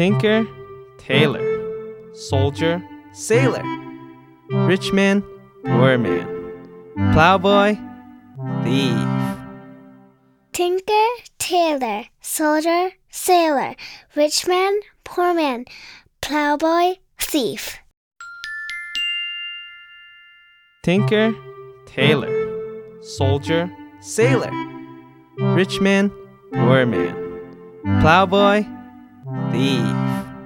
Tinker, tailor, soldier, sailor, rich man, poor man, plowboy, thief. Tinker, tailor, soldier, sailor, rich man, poor man, plowboy, thief. Tinker, tailor, soldier, sailor, rich man, poor man, plowboy, thief.